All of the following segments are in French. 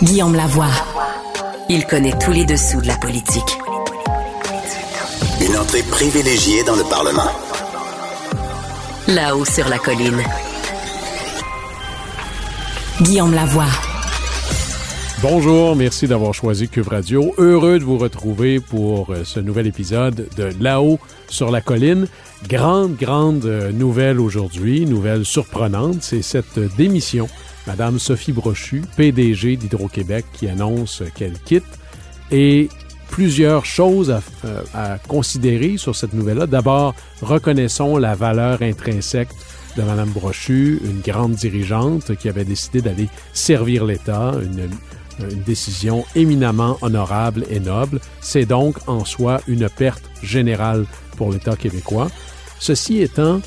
Guillaume Lavoie. Il connaît tous les dessous de la politique. Une entrée privilégiée dans le Parlement. Là-haut sur la colline. Guillaume Lavoie. Bonjour, merci d'avoir choisi Cube Radio. Heureux de vous retrouver pour euh, ce nouvel épisode de Là-haut sur la colline. Grande, grande euh, nouvelle aujourd'hui, nouvelle surprenante, c'est cette démission Madame Sophie Brochu, PDG d'Hydro-Québec, qui annonce qu'elle quitte. Et plusieurs choses euh, à, considérer sur cette nouvelle-là. D'abord, reconnaissons la valeur intrinsèque de Madame Brochu, une grande dirigeante qui avait décidé d'aller servir l'État, une, une décision éminemment honorable et noble. C'est donc en soi une perte générale pour l'État québécois. Ceci étant,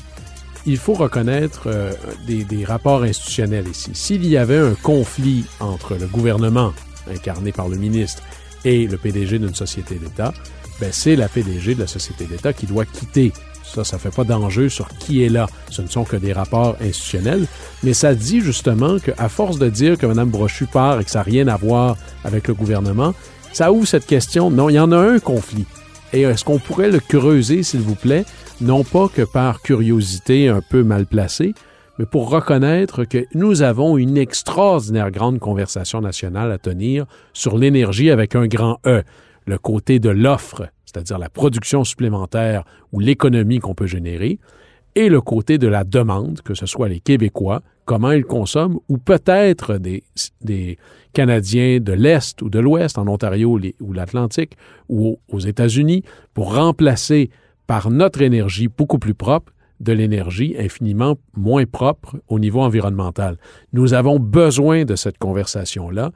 il faut reconnaître euh, des, rapports institutionnels ici. S'il y avait un conflit entre le gouvernement, incarné par le ministre, et le PDG d'une société d'État, ben c'est la PDG de la société d'État qui doit quitter. Ça, ça fait pas d'enjeu sur qui est là. Ce ne sont que des rapports institutionnels, mais ça dit justement qu'à force de dire que Mme Brochu part et que ça n'a rien à voir avec le gouvernement, ça ouvre cette question. Non, il y en a un conflit. Et est-ce qu'on pourrait le creuser, s'il vous plaît, non pas que par curiosité un peu mal placée, mais pour reconnaître que nous avons une extraordinaire grande conversation nationale à tenir sur l'énergie avec un grand E, le côté de l'offre, c'est-à-dire la production supplémentaire ou l'économie qu'on peut générer, et le côté de la demande, que ce soit les Québécois, comment ils consomment, ou peut-être des, Canadiens de l'Est ou de l'Ouest, en Ontario ou l'Atlantique, ou aux États-Unis, pour remplacer par notre énergie beaucoup plus propre de l'énergie infiniment moins propre au niveau environnemental. Nous avons besoin de cette conversation-là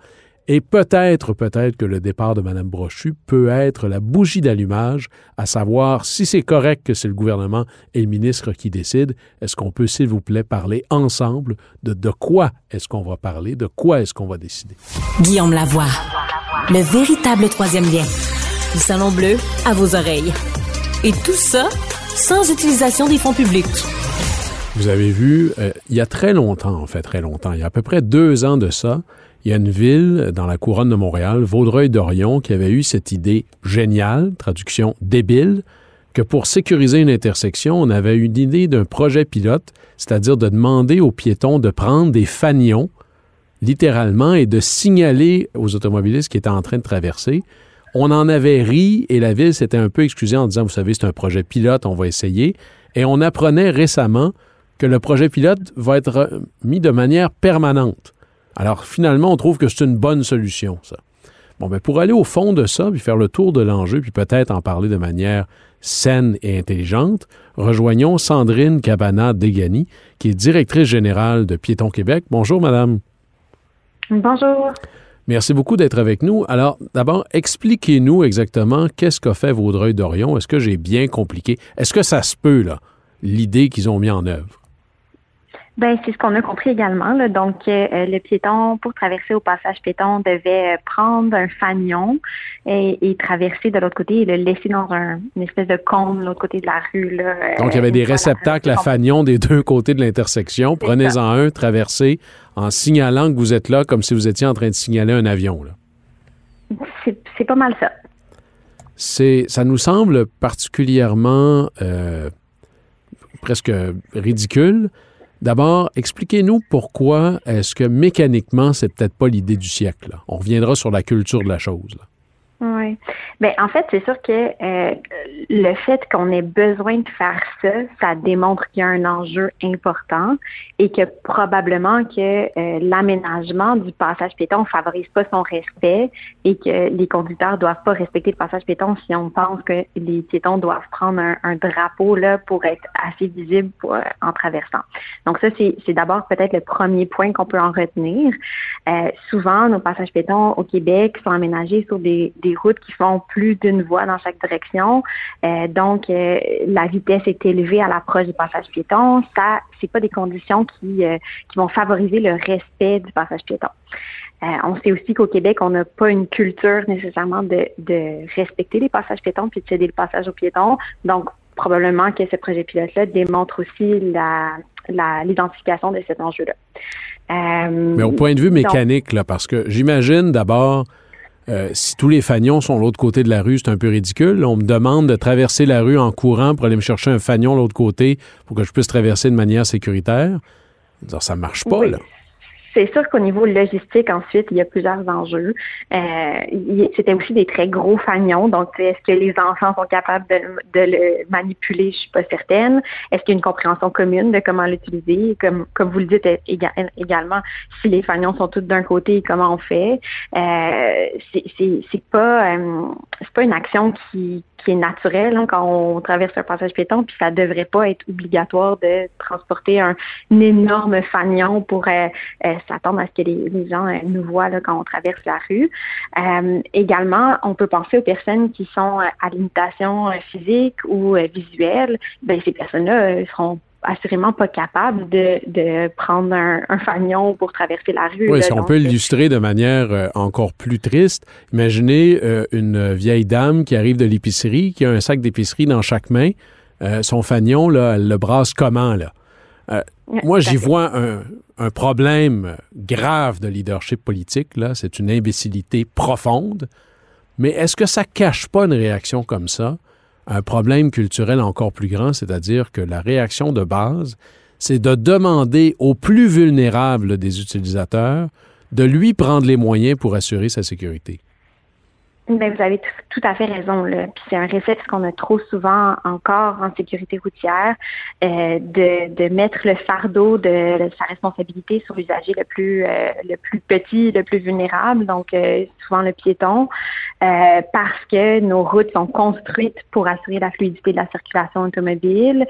et peut-être, peut-être que le départ de Mme Brochu peut être la bougie d'allumage, à savoir si c'est correct que c'est le gouvernement et le ministre qui décident. Est-ce qu'on peut, s'il vous plaît, parler ensemble de de quoi est-ce qu'on va parler, de quoi est-ce qu'on va décider? Guillaume Lavoie, le véritable troisième lien. Du Salon Bleu à vos oreilles. Et tout ça sans utilisation des fonds publics. Vous avez vu, euh, il y a très longtemps, en fait, très longtemps, il y a à peu près deux ans de ça, il y a une ville dans la couronne de Montréal, Vaudreuil-Dorion, qui avait eu cette idée géniale, traduction débile, que pour sécuriser une intersection, on avait eu une idée d'un projet pilote, c'est-à-dire de demander aux piétons de prendre des fanions, littéralement, et de signaler aux automobilistes qui étaient en train de traverser. On en avait ri et la ville s'était un peu excusée en disant, vous savez, c'est un projet pilote, on va essayer. Et on apprenait récemment que le projet pilote va être mis de manière permanente. Alors finalement, on trouve que c'est une bonne solution, ça. Bon, mais ben, pour aller au fond de ça, puis faire le tour de l'enjeu, puis peut-être en parler de manière saine et intelligente, rejoignons Sandrine Cabana-Degani, qui est directrice générale de Piéton Québec. Bonjour, madame. Bonjour. Merci beaucoup d'être avec nous. Alors, d'abord, expliquez-nous exactement qu'est-ce qu'a fait Vaudreuil-Dorion. Est-ce que j'ai bien compliqué? Est-ce que ça se peut, là, l'idée qu'ils ont mis en œuvre? Ben, c'est ce qu'on a compris également. Là. Donc, euh, le piéton, pour traverser au passage piéton, devait euh, prendre un fanion et, traverser de l'autre côté et le laisser dans un, une espèce de cône de l'autre côté de la rue. Là, euh, Donc, il y avait des réceptacles à fanion des deux côtés de l'intersection. Prenez-en un, traversez en signalant que vous êtes là comme si vous étiez en train de signaler un avion. C'est pas mal ça. C'est, ça nous semble particulièrement presque ridicule D'abord, expliquez-nous pourquoi est-ce que mécaniquement, c'est peut-être pas l'idée du siècle. On reviendra sur la culture de la chose. Oui. Ben en fait, c'est sûr que euh, le fait qu'on ait besoin de faire ça, ça démontre qu'il y a un enjeu important et que probablement que euh, l'aménagement du passage piéton favorise pas son respect et que les conducteurs doivent pas respecter le passage piéton si on pense que les piétons doivent prendre un, drapeau là pour être assez visibles euh, en traversant. Donc ça, c'est d'abord peut-être le premier point qu'on peut en retenir. souvent, nos passages piétons au Québec sont aménagés sur des routes qui font plus d'une voie dans chaque direction. Euh, donc, euh, la vitesse est élevée à l'approche du passage piéton. Ça, c'est pas des conditions qui, euh, qui vont favoriser le respect du passage piéton. on sait aussi qu'au Québec, on n'a pas une culture nécessairement de, de respecter les passages piétons puis de céder le passage aux piétons. Donc, probablement que ce projet pilote-là démontre aussi la l'identification de cet enjeu-là. Mais au point de vue mécanique, là, parce que j'imagine d'abord, si tous les fanions sont de l'autre côté de la rue, c'est un peu ridicule. On me demande de traverser la rue en courant pour aller me chercher un fanion de l'autre côté pour que je puisse traverser de manière sécuritaire. Ça ne marche pas, là. C'est sûr qu'au niveau logistique, ensuite, il y a plusieurs enjeux. Euh, C'était aussi des très gros fanions. Donc, est-ce que les enfants sont capables de, le manipuler? Je suis pas certaine. Est-ce qu'il y a une compréhension commune de comment l'utiliser? Comme, comme vous le dites également, si les fanions sont tous d'un côté, comment on fait? Euh, c'est pas, euh, pas une action qui, qui est naturelle hein, quand on traverse un passage piéton, puis ça devrait pas être obligatoire de transporter un, énorme fanion pour euh, euh, s'attendre à ce que les, gens euh, nous voient là, quand on traverse la rue. également, on peut penser aux personnes qui sont à limitation physique ou visuelle. Ben, ces personnes-là seront assurément pas capable de, prendre un, fanion pour traverser la rue. Oui, si on peut l'illustrer de manière euh, encore plus triste, imaginez euh, une vieille dame qui arrive de l'épicerie, qui a un sac d'épicerie dans chaque main. Euh, son fanion, là, elle le brasse comment, là? Moi, j'y vois un, un, problème grave de leadership politique, là. C'est une imbécilité profonde. Mais est-ce que ça cache pas une réaction comme ça? un problème culturel encore plus grand, c'est-à-dire que la réaction de base, c'est de demander aux plus vulnérables des utilisateurs de lui prendre les moyens pour assurer sa sécurité. Ben, vous avez tout, à fait raison. Là. Puis c'est un réflexe qu'on a trop souvent encore en sécurité routière, euh, de, de mettre le fardeau de, sa responsabilité sur l'usager le plus euh, le plus petit, le plus vulnérable, donc euh, souvent le piéton, euh, parce que nos routes sont construites pour assurer la fluidité de la circulation automobile,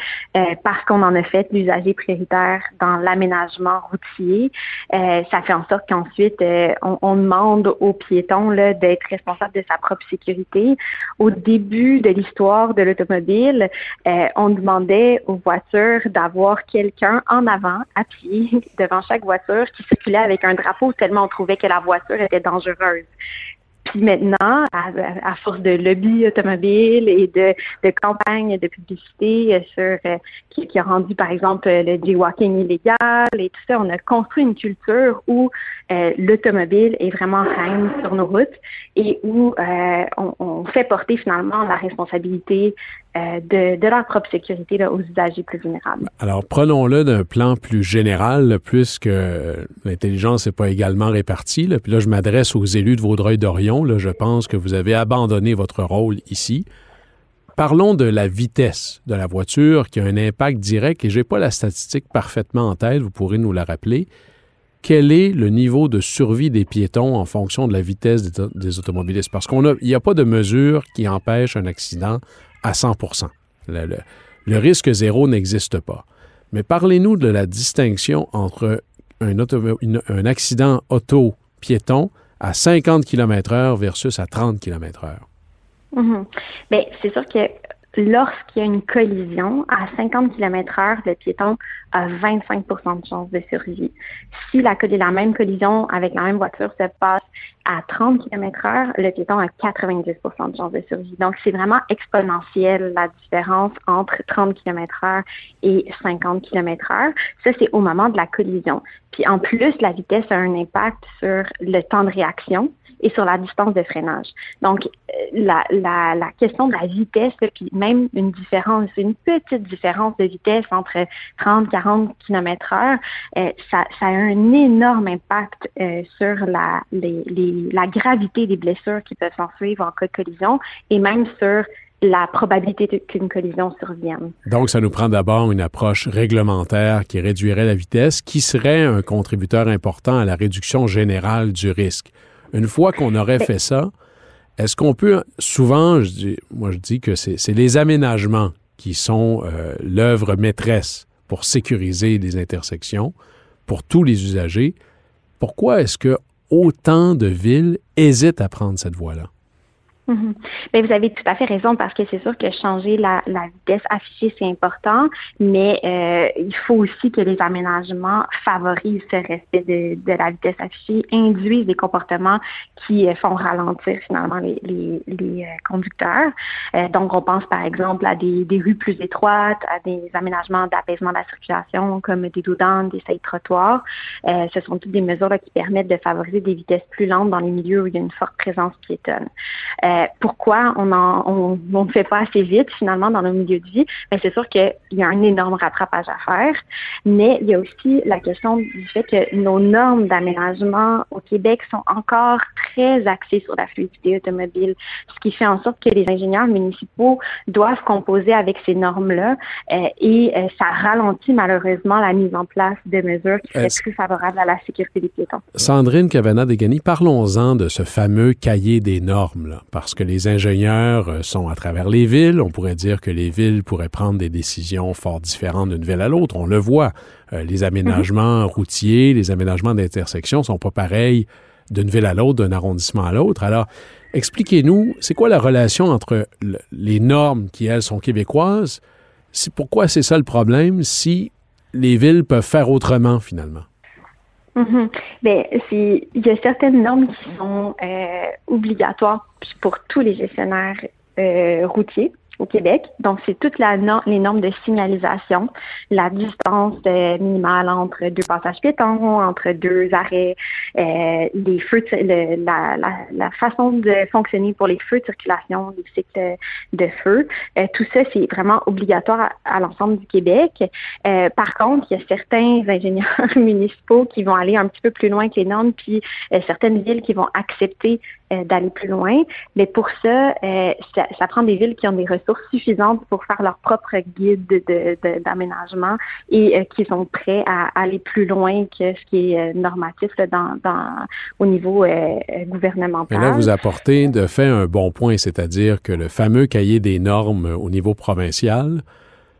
parce qu'on en a fait l'usager prioritaire dans l'aménagement routier. ça fait en sorte qu'ensuite on, on, demande aux piétons d'être responsables de sa propre sécurité. Au début de l'histoire de l'automobile, euh, on demandait aux voitures d'avoir quelqu'un en avant, à pied, devant chaque voiture, qui circulait avec un drapeau tellement on trouvait que la voiture était dangereuse. Puis maintenant, à, force de lobby automobile et de, de campagne de publicité euh, sur euh, qui, qui, a rendu par exemple le jaywalking illégal et tout ça, on a construit une culture où euh, l'automobile est vraiment reine sur nos routes et où on, on, fait porter finalement la responsabilité de, de, leur propre sécurité aux usagers plus vulnérables. Alors prenons-le d'un plan plus général, puisque l'intelligence n'est pas également répartie. Puis là, je m'adresse aux élus de Vaudreuil-Dorion je pense que vous avez abandonné votre rôle ici. Parlons de la vitesse de la voiture qui a un impact direct, et je n'ai pas la statistique parfaitement en tête, vous pourrez nous la rappeler. Quel est le niveau de survie des piétons en fonction de la vitesse des, automobilistes? Parce qu'il n'y a, pas de mesure qui empêche un accident à 100 le, le, risque zéro n'existe pas. Mais parlez-nous de la distinction entre un, accident auto-piéton à 50 km heure versus à 30 km heure? Mm c'est sûr que lorsqu'il y a une collision à 50 km heure, le piéton a 25% de chance de survie. Si la, même collision avec la même voiture se passe à 30 km heure, le piéton a 90% de chance de survie. Donc, c'est vraiment exponentiel la différence entre 30 km heure et 50 km heure. Ça, c'est au moment de la collision. Puis en plus, la vitesse a un impact sur le temps de réaction et sur la distance de freinage. Donc, euh, la, question de la vitesse, puis même une différence, une petite différence de vitesse entre 30 40 km heure, euh, ça, a un énorme impact euh, sur la, la gravité des blessures qui peuvent s'en suivre en cas de collision et même sur la probabilité qu'une collision survienne. Donc, ça nous prend d'abord une approche réglementaire qui réduirait la vitesse, qui serait un contributeur important à la réduction générale du risque. Une fois qu'on aurait fait ça, est-ce qu'on peut, souvent, je dis, moi je dis que c'est les aménagements qui sont euh, l'œuvre maîtresse pour sécuriser les intersections pour tous les usagers. Pourquoi est-ce que autant de villes hésitent à prendre cette voie-là? Mhm. Mais vous avez tout à fait raison parce que c'est sûr que changer la, vitesse affichée, c'est important, mais euh, il faut aussi que les aménagements favorisent ce respect de, la vitesse affichée, induisent des comportements qui euh, font ralentir finalement les, les, euh, conducteurs. donc, on pense par exemple à des, des, rues plus étroites, à des aménagements d'apaisement de la circulation comme des doudanes, des sailles trottoirs. ce sont toutes des mesures qui permettent de favoriser des vitesses plus lentes dans les milieux où il y a une forte présence piétonne. Euh, pourquoi on on, ne fait pas assez vite finalement dans nos milieux de vie, mais ben, c'est sûr qu'il y a un énorme rattrapage à faire. Mais il y a aussi la question du fait que nos normes d'aménagement au Québec sont encore très axées sur la fluidité automobile, ce qui fait en sorte que les ingénieurs municipaux doivent composer avec ces normes-là euh, et euh, ça ralentit malheureusement la mise en place de mesures qui seraient plus favorables à la sécurité des piétons. Sandrine Cavana-Degani, parlons-en de ce fameux cahier des normes, là, parce que les ingénieurs euh, sont à travers les villes. On pourrait dire que les villes pourraient prendre des décisions fort différentes d'une ville à l'autre. On le voit. Euh, les aménagements mhm. routiers, les aménagements d'intersection sont pas pareils d'une ville à l'autre, d'un arrondissement à l'autre. Alors, expliquez-nous, c'est quoi la relation entre les normes qui, elles, sont québécoises? pourquoi c'est ça le problème si les villes peuvent faire autrement, finalement? Mhm. Ben, il y a certaines normes qui sont euh, obligatoires pour tous les gestionnaires euh, routiers au Québec. Donc, c'est toutes les normes de signalisation, la distance euh, minimale entre deux passages piétons, entre deux arrêts, euh, les feux, la, la, la, façon de fonctionner pour les feux de circulation, les cycles de feu. Euh, tout ça, c'est vraiment obligatoire à, l'ensemble du Québec. Euh, par contre, il y a certains ingénieurs municipaux qui vont aller un petit peu plus loin que les normes, puis certaines villes qui vont accepter d'aller plus loin. Mais pour ça, ça, ça prend des villes qui ont des ressources suffisantes pour faire leur propre guide d'aménagement et euh, qui sont prêts à aller plus loin que ce qui est euh, normatif au niveau euh, gouvernemental. Mais là, vous apportez de fait un bon point, c'est-à-dire que le fameux cahier des normes au niveau provincial,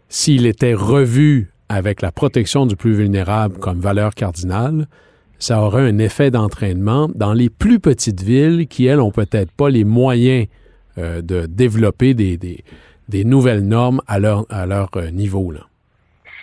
s'il était revu avec la protection du plus vulnérable comme valeur cardinale, ça aurait un effet d'entraînement dans les plus petites villes qui, elles, ont peut-être pas les moyens de développer des, des nouvelles normes à leur, à leur euh, niveau. Là.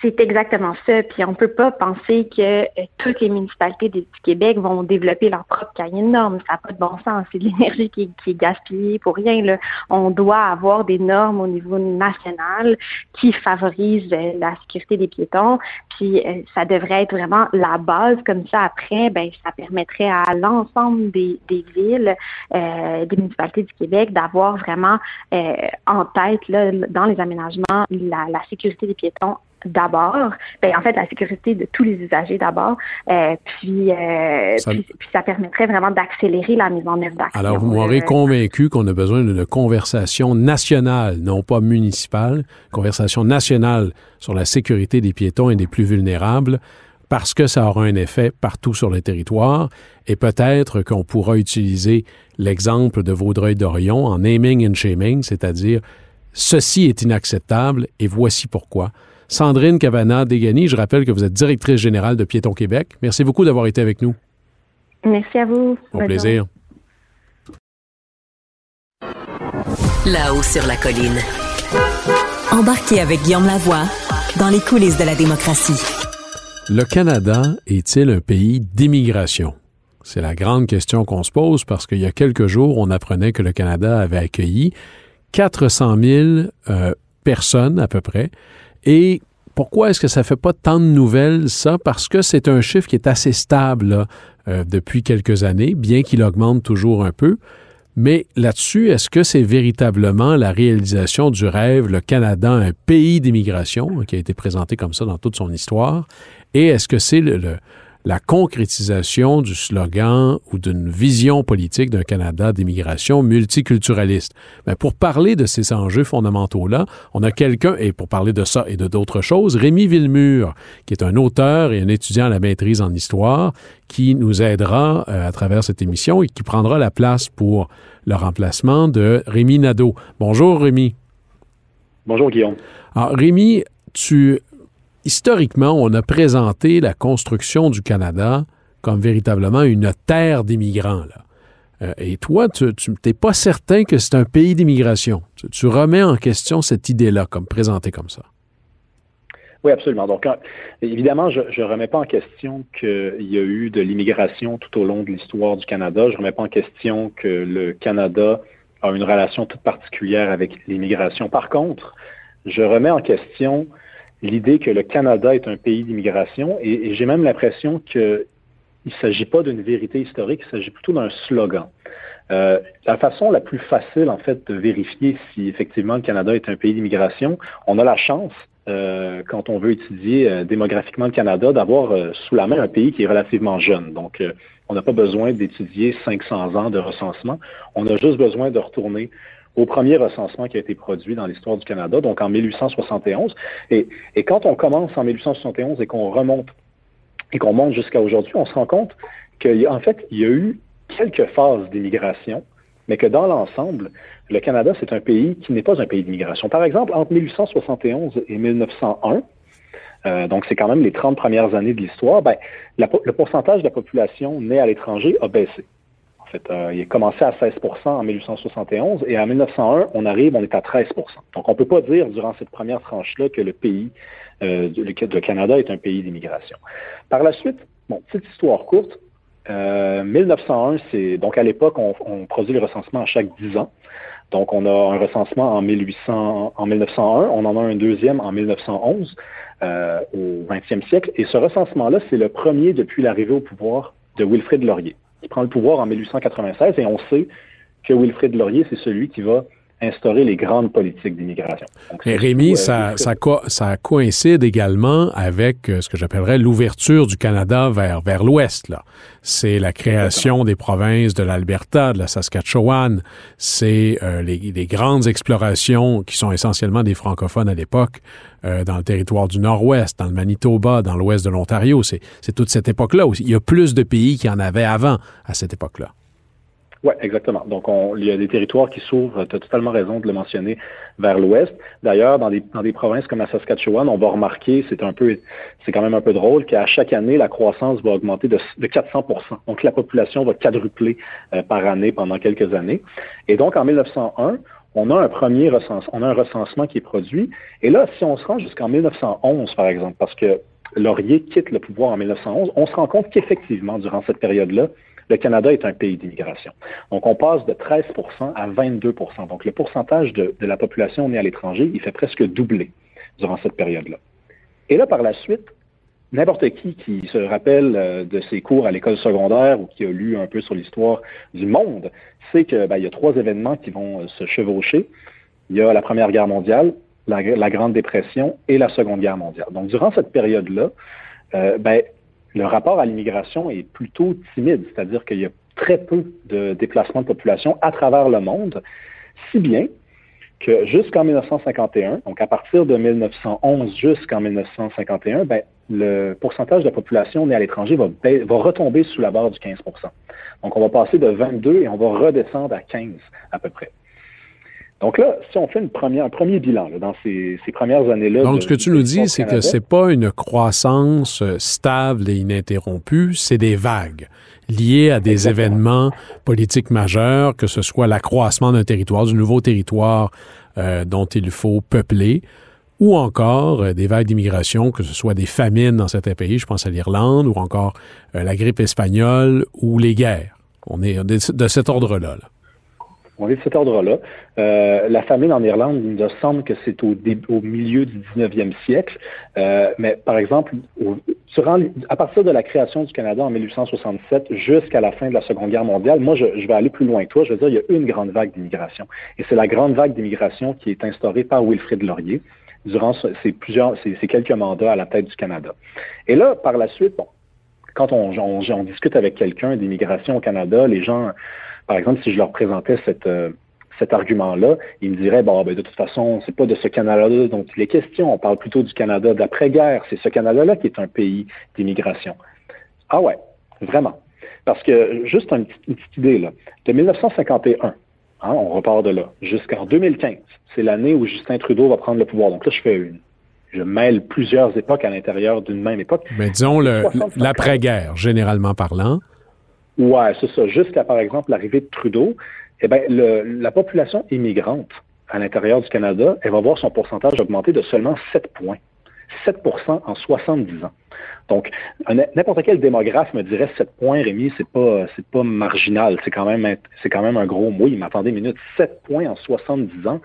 C'est exactement ça. Puis on peut pas penser que euh, toutes les municipalités du Québec vont développer leur propre cahier de normes. Ça n'a pas de bon sens. C'est de l'énergie qui, est gaspillée pour rien. Là. On doit avoir des normes au niveau national qui favorisent euh, la sécurité des piétons. Puis euh, ça devrait être vraiment la base. Comme ça, après, ben ça permettrait à l'ensemble des, villes, des municipalités du Québec d'avoir vraiment en tête là, dans les aménagements la sécurité des piétons d'abord, ben, en fait, la sécurité de tous les usagers d'abord, euh, puis, euh, ça... Puis, ça permettrait vraiment d'accélérer la mise en œuvre d'actions. Alors, vous m'aurez euh, convaincu qu'on a besoin d'une conversation nationale, non pas municipale, conversation nationale sur la sécurité des piétons et des plus vulnérables, parce que ça aura un effet partout sur le territoire, et peut-être qu'on pourra utiliser l'exemple de Vaudreuil-Dorion en naming and shaming, c'est-à-dire ceci est inacceptable et voici pourquoi. Sandrine Cavana Degani, je rappelle que vous êtes directrice générale de Piéton Québec. Merci beaucoup d'avoir été avec nous. Merci à vous. Au plaisir. Là-haut sur la colline. Embarquez avec Guillaume Lavoie dans les coulisses de la démocratie. Le Canada est-il un pays d'immigration? C'est la grande question qu'on se pose parce qu'il y a quelques jours, on apprenait que le Canada avait accueilli 400 000 euh, personnes à peu près et pourquoi est-ce que ça fait pas tant de nouvelles, ça? Parce que c'est un chiffre qui est assez stable euh, depuis quelques années, bien qu'il augmente toujours un peu. Mais là-dessus, est-ce que c'est véritablement la réalisation du rêve, le Canada, un pays d'immigration, qui a été présenté comme ça dans toute son histoire? Et est-ce que c'est le, la concrétisation du slogan ou d'une vision politique d'un Canada d'immigration multiculturaliste. Mais pour parler de ces enjeux fondamentaux-là, on a quelqu'un, et pour parler de ça et de d'autres choses, Rémi Villemur, qui est un auteur et un étudiant à la maîtrise en histoire, qui nous aidera euh, à travers cette émission et qui prendra la place pour le remplacement de Rémi Nadeau. Bonjour Rémi. Bonjour Guillaume. Alors Rémi, tu historiquement, on a présenté la construction du Canada comme véritablement une terre d'immigrants. Euh, et toi, tu n'es pas certain que c'est un pays d'immigration. Tu, remets en question cette idée-là, comme présentée comme ça. Oui, absolument. Donc, évidemment, je ne remets pas en question qu'il y a eu de l'immigration tout au long de l'histoire du Canada. Je ne remets pas en question que le Canada a une relation toute particulière avec l'immigration. Par contre, je remets en question l'idée que le Canada est un pays d'immigration et, j'ai même l'impression qu'il ne s'agit pas d'une vérité historique, il s'agit plutôt d'un slogan. Euh, la façon la plus facile, en fait, de vérifier si effectivement le Canada est un pays d'immigration, on a la chance, euh, quand on veut étudier euh, démographiquement le Canada, d'avoir sous la main un pays qui est relativement jeune. Donc, on n'a pas besoin d'étudier 500 ans de recensement. On a juste besoin de retourner au premier recensement qui a été produit dans l'histoire du Canada, donc en 1871. Et, quand on commence en 1871 et qu'on remonte et qu'on monte jusqu'à aujourd'hui, on se rend compte qu'en fait, il y a eu quelques phases d'immigration, mais que dans l'ensemble, le Canada, c'est un pays qui n'est pas un pays d'immigration. Par exemple, entre 1871 et 1901, euh, donc c'est quand même les 30 premières années de l'histoire, ben, le pourcentage de la population née à l'étranger a baissé. Euh, il a commencé à 16% en 1871 et en 1901, on arrive, on est à 13% Donc, on ne peut pas dire durant cette première tranche-là que le pays, euh, le, Canada est un pays d'immigration. Par la suite, bon, petite histoire courte, 1901, euh, c'est donc à l'époque, on, produit le recensement à chaque 10 ans. Donc, on a un recensement en, 1800, en 1901, on en a un deuxième en 1911 au 20e siècle. Et ce recensement-là, c'est le premier depuis l'arrivée au pouvoir de Wilfrid Laurier qui prend le pouvoir en 1896 et on sait que Wilfrid Laurier, c'est celui qui va instaurer les grandes politiques d'immigration. Mais Rémi, ça, ça, ça, coïncide également avec euh, ce que j'appellerais l'ouverture du Canada vers, vers l'ouest. C'est la création des provinces de l'Alberta, de la Saskatchewan, c'est euh, les, les, grandes explorations qui sont essentiellement des francophones à l'époque euh, dans le territoire du Nord-Ouest, dans le Manitoba, dans l'ouest de l'Ontario. C'est toute cette époque-là. Il y a plus de pays qu'il y en avait avant à cette époque-là. Oui, exactement. Donc, on, il y a des territoires qui s'ouvrent, tu as totalement raison de le mentionner, vers l'ouest. D'ailleurs, dans des, dans des provinces comme la Saskatchewan, on va remarquer, c'est un peu, c'est quand même un peu drôle, qu'à chaque année, la croissance va augmenter de, de 400% Donc, la population va quadrupler euh, par année pendant quelques années. Et donc, en 1901, on a un premier recensement, on a un recensement qui est produit. Et là, si on se rend jusqu'en 1911, par exemple, parce que Laurier quitte le pouvoir en 1911, on se rend compte qu'effectivement, durant cette période-là, le Canada est un pays d'immigration. Donc, on passe de 13% à 22% Donc, le pourcentage de, la population née à l'étranger, il fait presque doubler durant cette période-là. Et là, par la suite, n'importe qui qui se rappelle euh, de ses cours à l'école secondaire ou qui a lu un peu sur l'histoire du monde sait qu'il ben, y a trois événements qui vont euh, se chevaucher. Il y a la Première Guerre mondiale, la, Grande Dépression et la Seconde Guerre mondiale. Donc, durant cette période-là, euh, ben, le rapport à l'immigration est plutôt timide, c'est-à-dire qu'il y a très peu de déplacements de population à travers le monde, si bien que jusqu'en 1951, donc à partir de 1911 jusqu'en 1951, ben, le pourcentage de la population née à l'étranger va, va retomber sous la barre du 15% Donc on va passer de 22 et on va redescendre à 15 à peu près. Donc là, si on fait une première, un premier bilan dans ces, premières années-là. Donc, ce que tu nous dis, c'est que c'est pas une croissance euh, stable et ininterrompue, c'est des vagues liées à des événements politiques majeurs, que ce soit l'accroissement d'un territoire, du nouveau territoire euh, dont il faut peupler, ou encore euh, des vagues d'immigration, que ce soit des famines dans certains pays, je pense à l'Irlande, ou encore la grippe espagnole ou les guerres. On est de, cet ordre-là. là on est de cet ordre-là. Euh, la famine en Irlande, il nous semble que c'est au, milieu du 19e siècle. Euh, mais par exemple, à partir de la création du Canada en 1867 jusqu'à la fin de la Seconde Guerre mondiale, moi, je, vais aller plus loin que toi. Je veux dire, il y a une grande vague d'immigration. Et c'est la grande vague d'immigration qui est instaurée par Wilfrid Laurier durant ces, quelques mandats à la tête du Canada. Et là, par la suite, quand on discute avec quelqu'un d'immigration au Canada, les gens par exemple, si je leur présentais euh, cet argument-là, ils me diraient, bon, ben, de toute façon, c'est pas de ce Canada-là dont il est question, on parle plutôt du Canada d'après-guerre, c'est ce Canada-là qui est un pays d'immigration. Ah ouais, vraiment. Parce que, juste une petite, idée, là, de 1951, hein, on repart de là, jusqu'en 2015, c'est l'année où Justin Trudeau va prendre le pouvoir. Donc là, je fais une. Je mêle plusieurs époques à l'intérieur d'une même époque. Mais disons l'après-guerre, généralement parlant. Ouais, c'est ça. Jusqu'à, par exemple, l'arrivée de Trudeau, eh bien, la population immigrante à l'intérieur du Canada, elle va voir son pourcentage augmenter de seulement 7 points. 7% en 70 ans. Donc, n'importe quel démographe me dirait 7 points, Rémi, c'est pas, pas marginal. C'est quand même, quand même un gros mot. Il m'attendait une minute. 7 points en 70 ans,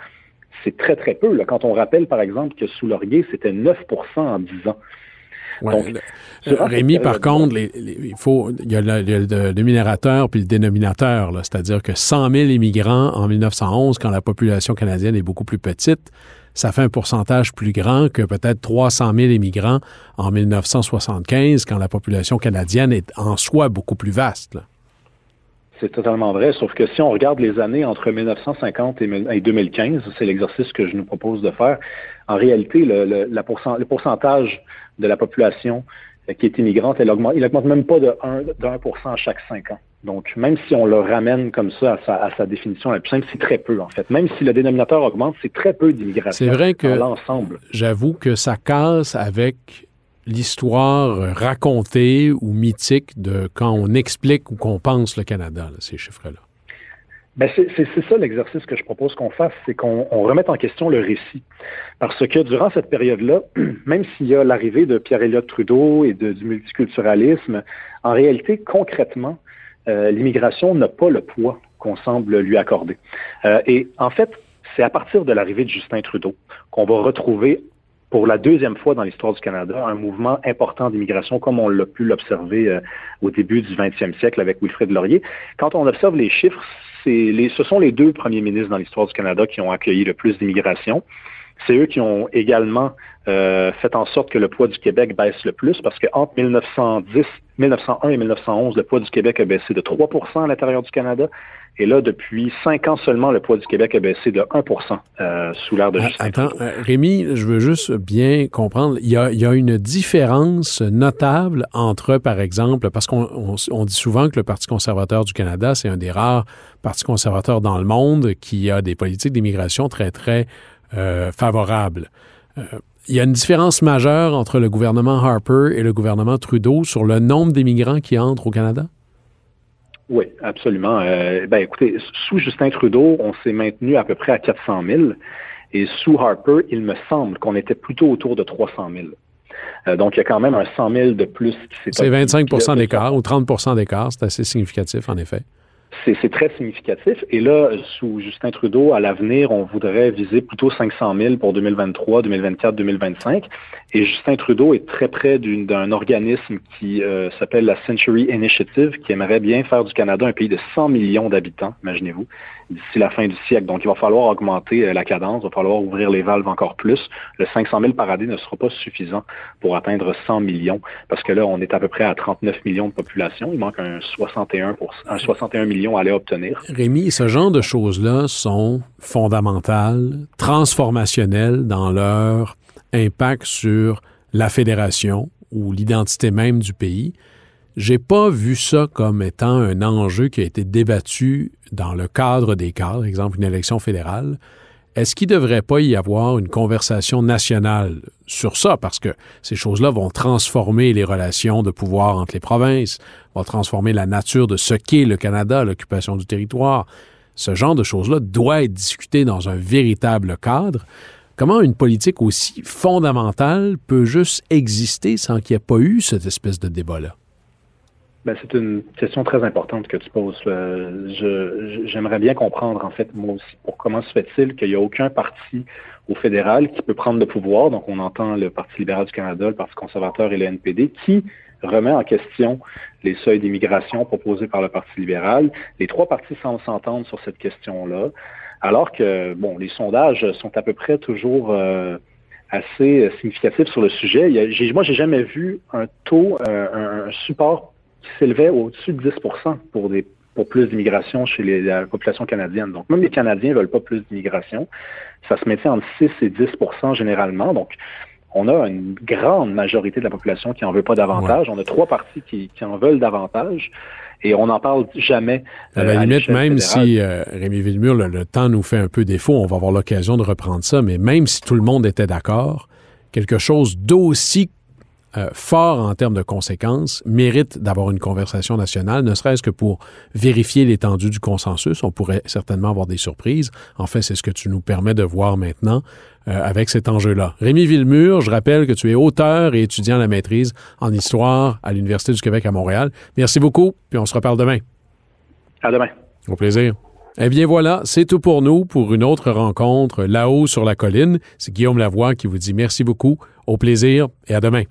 c'est très, très peu. Là. Quand on rappelle, par exemple, que sous Laurier, c'était 9% en 10 ans. Rémi, par contre, il faut, il y a le, dénominateur puis le dénominateur, c'est-à-dire que 100 000 immigrants en 1911, quand la population canadienne est beaucoup plus petite, ça fait un pourcentage plus grand que peut-être 300 000 immigrants en 1975, quand la population canadienne est en soi beaucoup plus vaste. C'est totalement vrai, sauf que si on regarde les années entre 1950 et 2015, c'est l'exercice que je nous propose de faire, en réalité, le, le pourcentage de la population euh, qui est immigrante, elle augmente, il augmente même pas de 1, de 1 à chaque 5 ans. Donc, même si on le ramène comme ça à sa, à sa définition la plus simple, c'est très peu, en fait. Même si le dénominateur augmente, c'est très peu d'immigration. C'est vrai que l'ensemble. J'avoue que ça casse avec l'histoire racontée ou mythique de quand on explique ou qu'on pense le Canada, ces chiffres-là? Ben c'est ça l'exercice que je propose qu'on fasse, c'est qu'on remette en question le récit. Parce que durant cette période-là, même s'il y a l'arrivée de Pierre-Éliott Trudeau et du multiculturalisme, en réalité, concrètement, euh, l'immigration n'a pas le poids qu'on semble lui accorder. Euh, et en fait, c'est à partir de l'arrivée de Justin Trudeau qu'on va retrouver pour la deuxième fois dans l'histoire du Canada, un mouvement important d'immigration comme on l'a pu l'observer euh, au début du 20e siècle avec Wilfrid Laurier. Quand on observe les chiffres, les, ce sont les deux premiers ministres dans l'histoire du Canada qui ont accueilli le plus d'immigration. C'est eux qui ont également euh, fait en sorte que le poids du Québec baisse le plus parce qu'entre 1910, 1901 et 1911, le poids du Québec a baissé de 3% à l'intérieur du Canada. Et là, depuis cinq ans seulement, le poids du Québec a baissé de 1% euh, sous l'ère de ah, Justin Attends, euh, Rémi, je veux juste bien comprendre. Il y, a, il y a une différence notable entre, par exemple, parce qu'on on, dit souvent que le Parti conservateur du Canada, c'est un des rares partis conservateurs dans le monde qui a des politiques d'immigration très, très euh, favorables. Euh, il y a une différence majeure entre le gouvernement Harper et le gouvernement Trudeau sur le nombre d'immigrants qui entrent au Canada? Oui, absolument. Euh, ben, écoutez, sous Justin Trudeau, on s'est maintenu à peu près à 400 000. Et sous Harper, il me semble qu'on était plutôt autour de 300 000. Euh, donc, il y a quand même un 100 000 de plus qui s'est C'est 25% d'écart ou 30% d'écart. C'est assez significatif, en effet. C'est très significatif. Et là, sous Justin Trudeau, à l'avenir, on voudrait viser plutôt 500 000 pour 2023, 2024, 2025. Et Justin Trudeau est très près d'un organisme qui euh, s'appelle la Century Initiative, qui aimerait bien faire du Canada un pays de 100 millions d'habitants, imaginez-vous, d'ici la fin du siècle. Donc, il va falloir augmenter euh, la cadence, il va falloir ouvrir les valves encore plus. Le 500 000 par année ne sera pas suffisant pour atteindre 100 millions, parce que là, on est à peu près à 39 millions de population. Il manque un 61, un 61 millions à aller obtenir. Rémi, ce genre de choses-là sont fondamentales, transformationnelles dans leur impact sur la fédération ou l'identité même du pays. J'ai pas vu ça comme étant un enjeu qui a été débattu dans le cadre des cadres, exemple une élection fédérale. Est-ce qu'il ne devrait pas y avoir une conversation nationale sur ça? Parce que ces choses-là vont transformer les relations de pouvoir entre les provinces, vont transformer la nature de ce qu'est le Canada, l'occupation du territoire. Ce genre de choses-là doit être discuté dans un véritable cadre. Comment une politique aussi fondamentale peut juste exister sans qu'il n'y ait pas eu cette espèce de débat-là? Ben, c'est une question très importante que tu poses. Euh, j'aimerais bien comprendre, en fait, moi aussi, pour comment se fait-il qu'il n'y a aucun parti au fédéral qui peut prendre le pouvoir, donc on entend le Parti libéral du Canada, le Parti conservateur et le NPD, qui remet en question les seuils d'immigration proposés par le Parti libéral. Les trois partis semblent s'entendre sur cette question-là alors que, bon, les sondages sont à peu près toujours euh, assez significatifs sur le sujet. Il moi, j'ai jamais vu un taux, euh, un, support qui s'élevait au-dessus de 10 pour des pour plus d'immigration chez les, la population canadienne. Donc, même les Canadiens ne veulent pas plus d'immigration. Ça se mettait entre 6 et 10% généralement. Donc, on a une grande majorité de la population qui en veut pas davantage. On a trois partis qui, qui en veulent davantage. Et on n'en parle jamais. À la euh, limite, même si euh, Rémi Villemur, le, temps nous fait un peu défaut, on va avoir l'occasion de reprendre ça, mais même si tout le monde était d'accord, quelque chose d'aussi euh, fort en termes de conséquences, mérite d'avoir une conversation nationale, ne serait-ce que pour vérifier l'étendue du consensus. On pourrait certainement avoir des surprises. En fait, c'est ce que tu nous permets de voir maintenant euh, avec cet enjeu-là. Rémi Villemur, je rappelle que tu es auteur et étudiant à la maîtrise en histoire à l'Université du Québec à Montréal. Merci beaucoup, puis on se reparle demain. À demain. Au plaisir. Eh bien voilà, c'est tout pour nous pour une autre rencontre là-haut sur la colline. C'est Guillaume Lavoie qui vous dit merci beaucoup, au plaisir et à demain.